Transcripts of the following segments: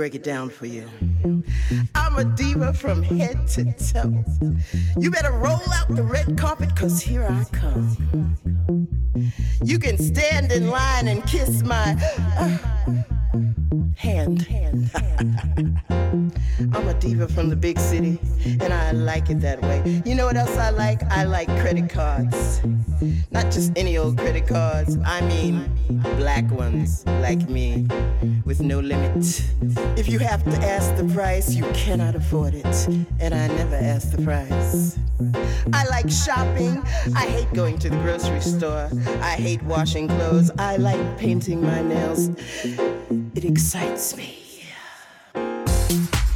break it down for you. I'm a diva from head to toe. You better roll out the red carpet, cause here I come. You can stand in line and kiss my uh, hand hand. I'm a diva from the big city, and I like it that way. You know what else I like? I like credit cards. Not just any old credit cards, I mean black ones like me, with no limit. If you have to ask the price, you cannot afford it, and I never ask the price. I like shopping. I hate going to the grocery store. I hate washing clothes. I like painting my nails. It excites me.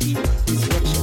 is what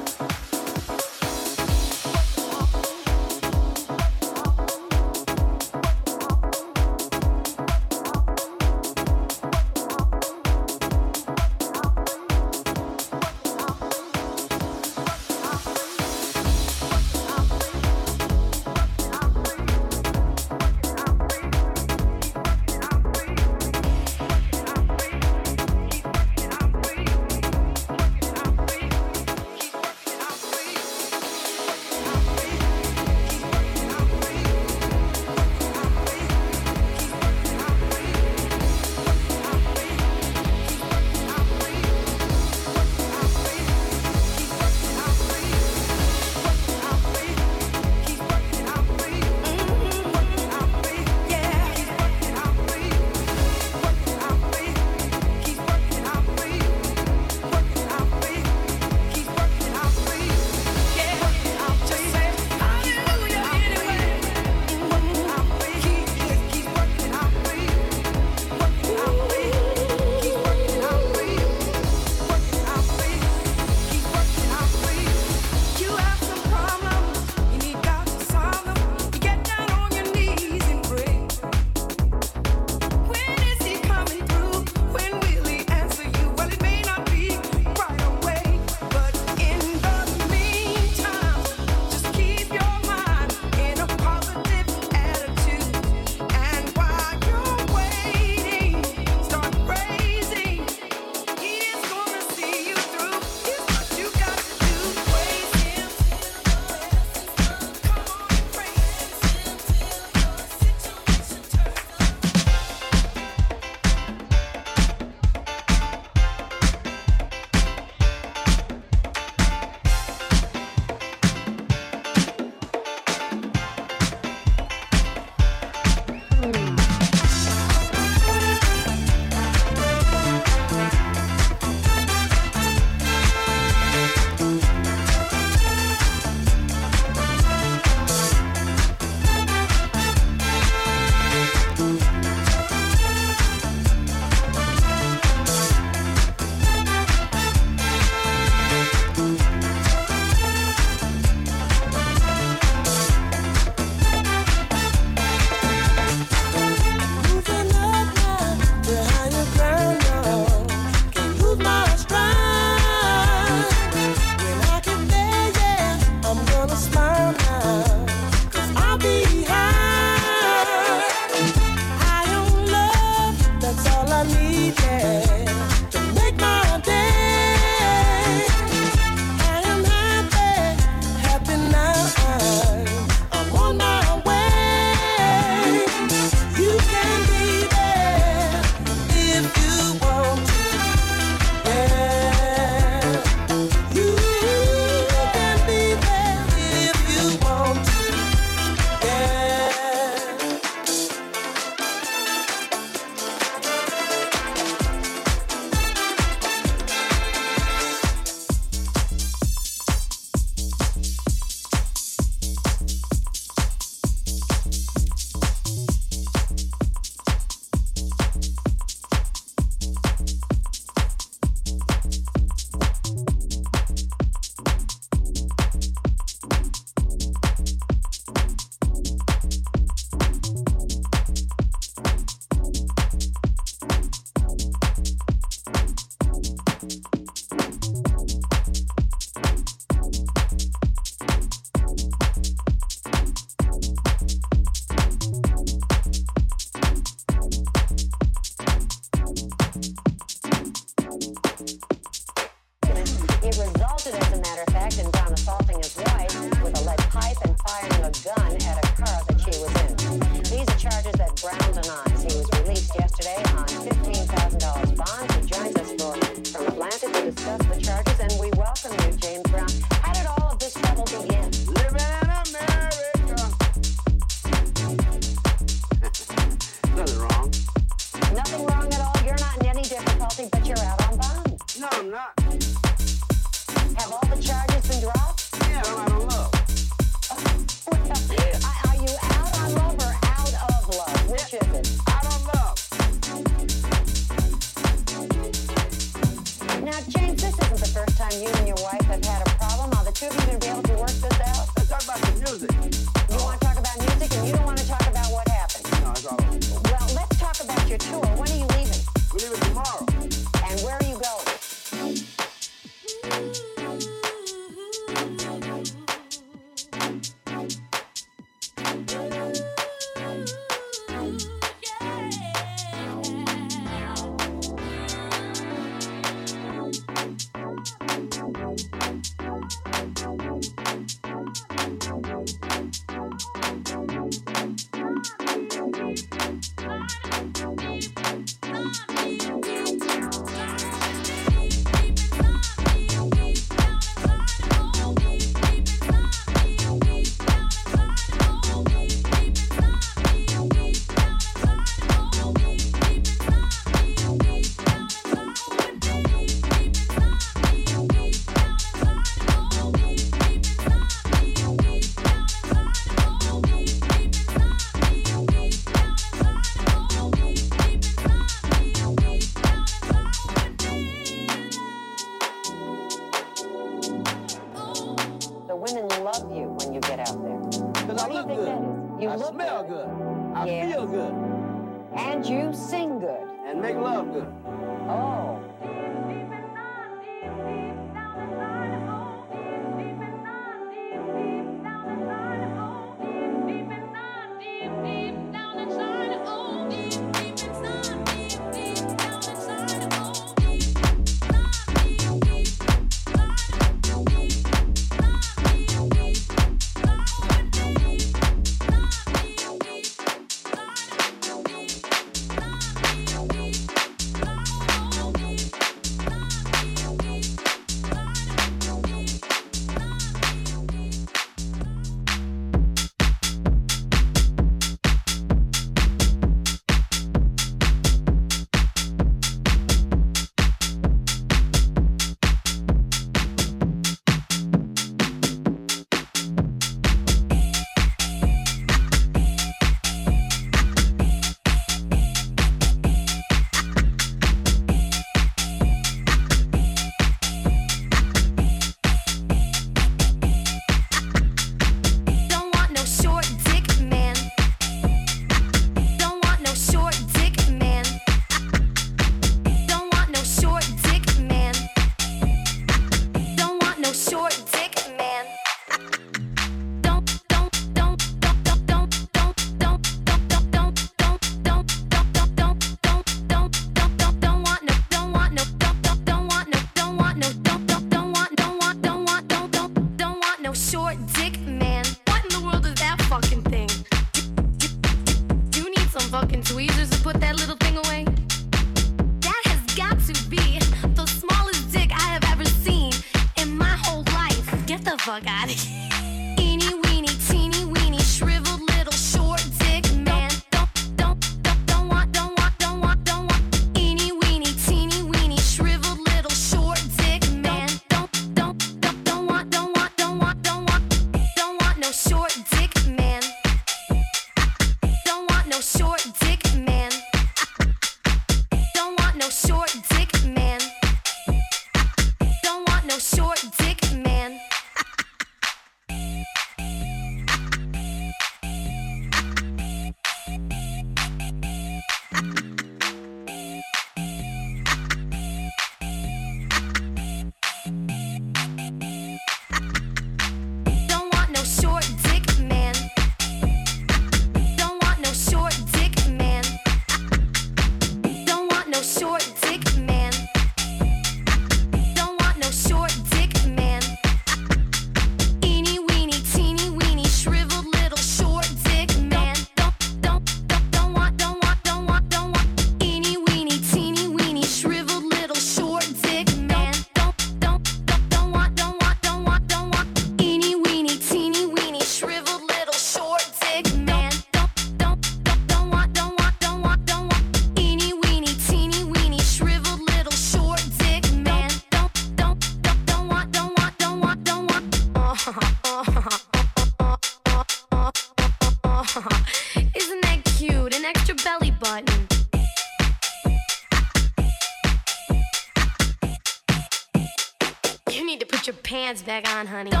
Honey.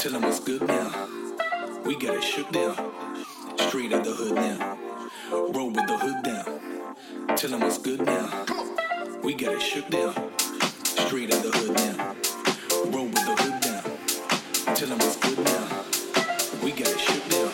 Tell them it's good now. We got it shook down. Straight out the hood now. Roll with the hood down. Tell them it's good now. We got it shook down. Straight out the hood now. Roll with the hood down. Tell them it's good now. We got it shook down.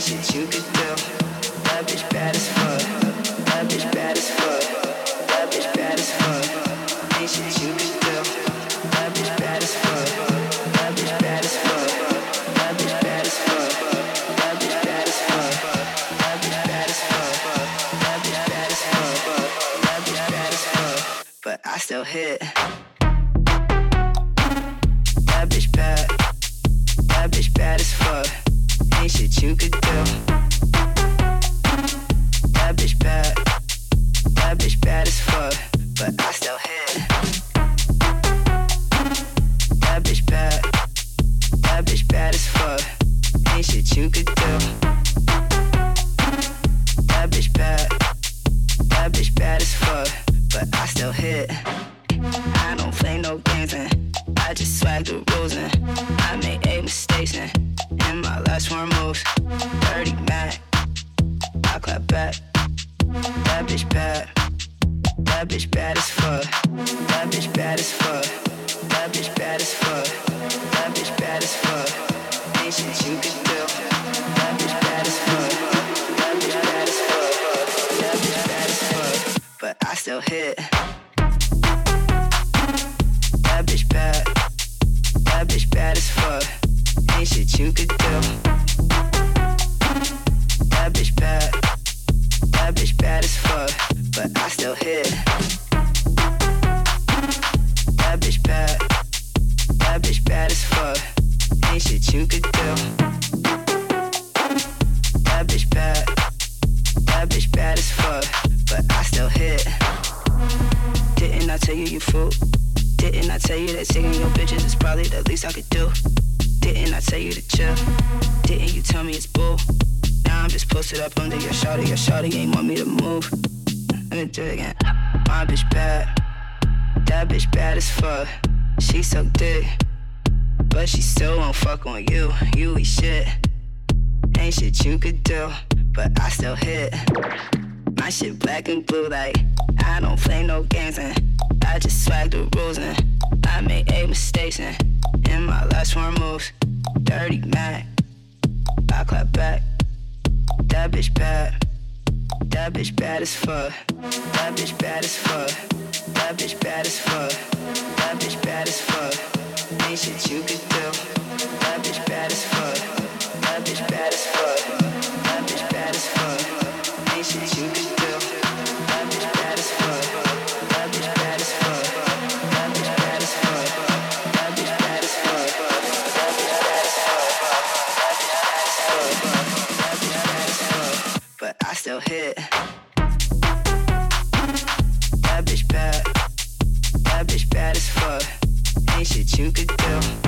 things that you could do. Love is bad as fuck. acting blue like I don't play no games and I just swag the rules and I made eight mistakes and in my last four moves, dirty Mac. I clap back. That bitch bad. That bitch bad as fuck. That bitch bad as fuck. That bitch bad as fuck. That bitch bad as fuck. Ain't shit you could do. That bitch bad as fuck. That bitch bad as fuck. That bitch bad as fuck. Ain't shit you could do. your head. That bitch bad. That bitch bad as fuck. Ain't shit you could do.